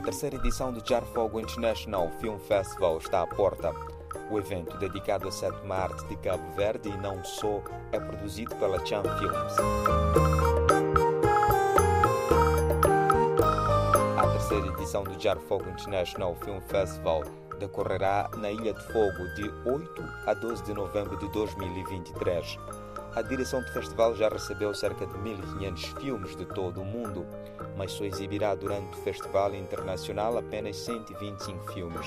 A terceira edição do Jar Fogo International Film Festival está à porta. O evento, dedicado à sétima arte de Cabo Verde e não só, é produzido pela Chan Films. A terceira edição do Jar Fogo International Film Festival decorrerá na Ilha de Fogo de 8 a 12 de novembro de 2023. A direção do festival já recebeu cerca de 1.500 filmes de todo o mundo, mas só exibirá durante o Festival Internacional apenas 125 filmes.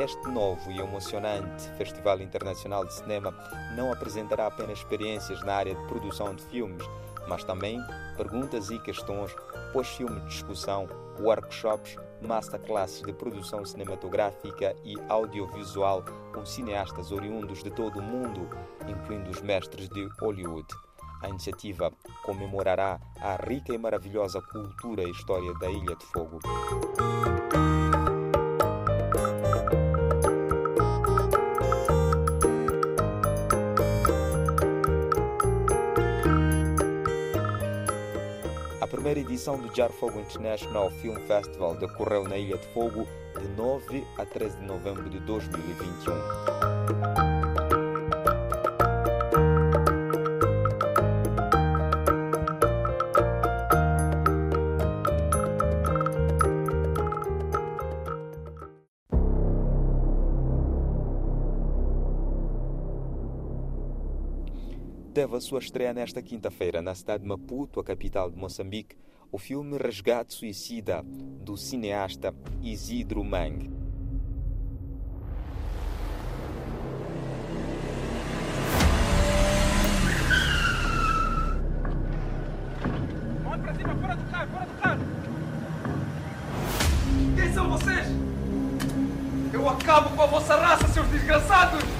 Este novo e emocionante Festival Internacional de Cinema não apresentará apenas experiências na área de produção de filmes, mas também perguntas e questões, pós-filme de discussão, workshops, masterclasses de produção cinematográfica e audiovisual com cineastas oriundos de todo o mundo, incluindo os mestres de Hollywood. A iniciativa comemorará a rica e maravilhosa cultura e história da Ilha de Fogo. Primeira edição do Jar Fogo International Film Festival decorreu na Ilha de Fogo de 9 a 13 de novembro de 2021. Teve a sua estreia nesta quinta-feira na cidade de Maputo, a capital de Moçambique, o filme Resgate Suicida, do cineasta Isidro Mang. Quem são vocês? Eu acabo com a vossa raça, seus desgraçados!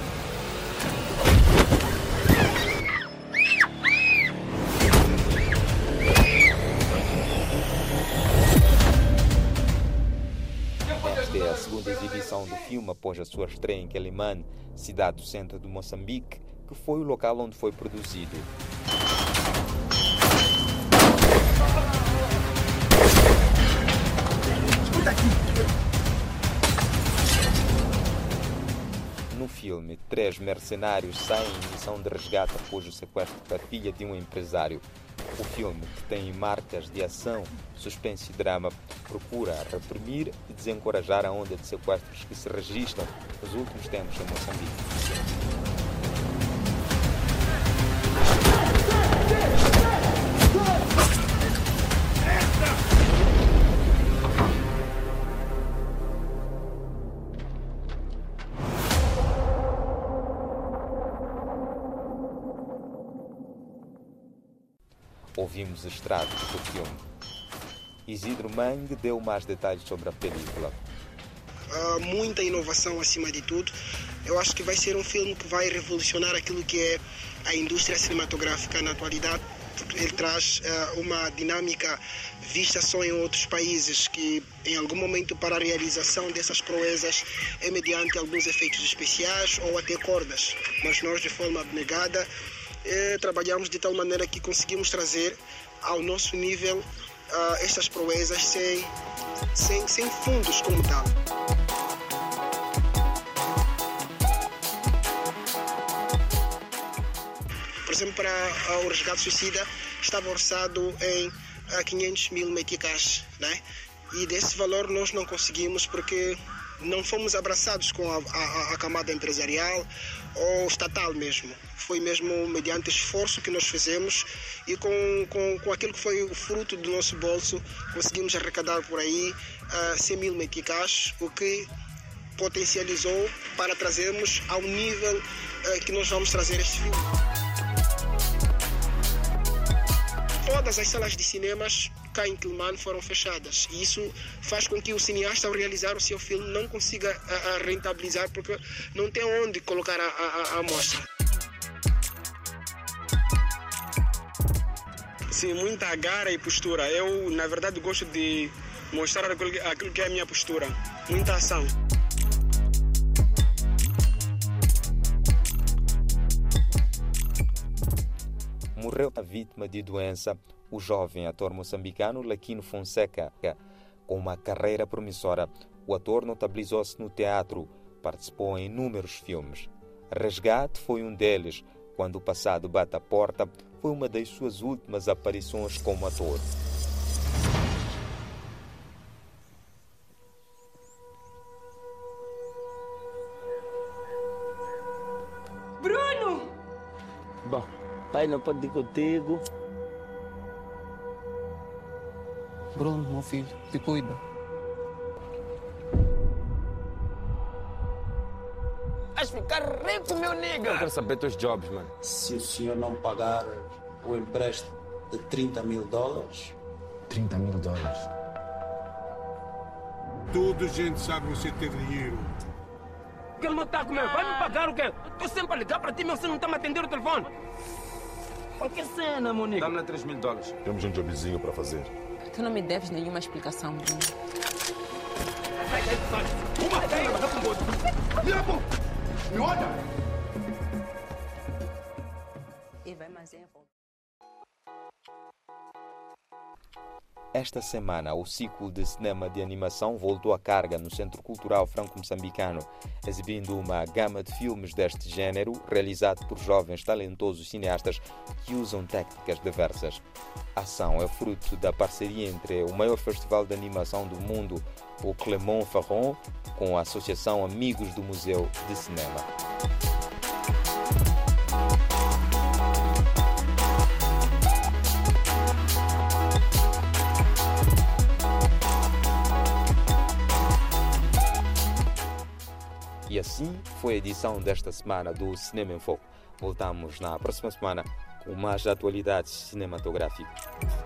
É a segunda exibição do filme após a sua estreia em Quelimane, cidade do centro de Moçambique, que foi o local onde foi produzido. No filme, três mercenários saem em missão de resgate após o sequestro da filha de um empresário. O filme, que tem marcas de ação, suspense e drama, procura reprimir e desencorajar a onda de sequestros que se registram nos últimos tempos em Moçambique. Ouvimos extratos do filme. Isidro Mang deu mais detalhes sobre a película. Uh, muita inovação acima de tudo. Eu acho que vai ser um filme que vai revolucionar aquilo que é a indústria cinematográfica na atualidade. Ele traz uh, uma dinâmica vista só em outros países que em algum momento para a realização dessas proezas é mediante alguns efeitos especiais ou até cordas. Mas nós de forma abnegada eh, trabalhamos de tal maneira que conseguimos trazer ao nosso nível uh, estas proezas sem, sem, sem fundos como tal. Por exemplo, para uh, o resgate suicida estava orçado em uh, 500 mil meticais, né? E desse valor nós não conseguimos porque não fomos abraçados com a, a, a, camada empresarial ou estatal mesmo. Foi mesmo mediante esforço que nós fizemos e com, com, com aquilo que foi o fruto do nosso bolso, conseguimos arrecadar por aí uh, 100 mil meticais, o que potencializou para trazermos ao nível uh, que nós vamos trazer este filme. Todas as salas de cinemas cá em Quilman foram fechadas. E isso faz com que o cineasta, ao realizar o seu filme, não consiga a, a rentabilizar porque não tem onde colocar a, a, a amostra. Sim, muita agarra e postura. Eu, na verdade, gosto de mostrar aquilo que é a minha postura. Muita ação. Morreu a vítima de doença o jovem ator moçambicano Laquino Fonseca. Com uma carreira promissora, o ator notabilizou-se no teatro, participou em inúmeros filmes. Resgate foi um deles, quando o passado bate a porta, foi uma das suas últimas aparições como ator. Bruno! Bom, pai não pode ir contigo. Bruno, meu filho, te cuida. Vais ficar rico, meu nigga. Eu quero saber teus jobs, mano. Se o senhor não pagar o empréstimo de 30 mil dólares, 30 mil dólares. Toda gente sabe que você tem dinheiro. Que ele não tá comigo. Vai me pagar o quê? Estou sempre a ligar para ti, mas você não está me atendendo o telefone. Qualquer cena, nigga. Dá-me lá 3 mil dólares. Temos um jobzinho para fazer. Tu não me deves nenhuma explicação, Bruno. E Esta semana, o ciclo de cinema de animação voltou à carga no Centro Cultural Franco-Moçambicano, exibindo uma gama de filmes deste género, realizado por jovens talentosos cineastas que usam técnicas diversas. A ação é fruto da parceria entre o maior festival de animação do mundo, o Clermont Ferrand, com a Associação Amigos do Museu de Cinema. E assim foi a edição desta semana do Cinema em Foco. Voltamos na próxima semana com mais atualidades cinematográficas.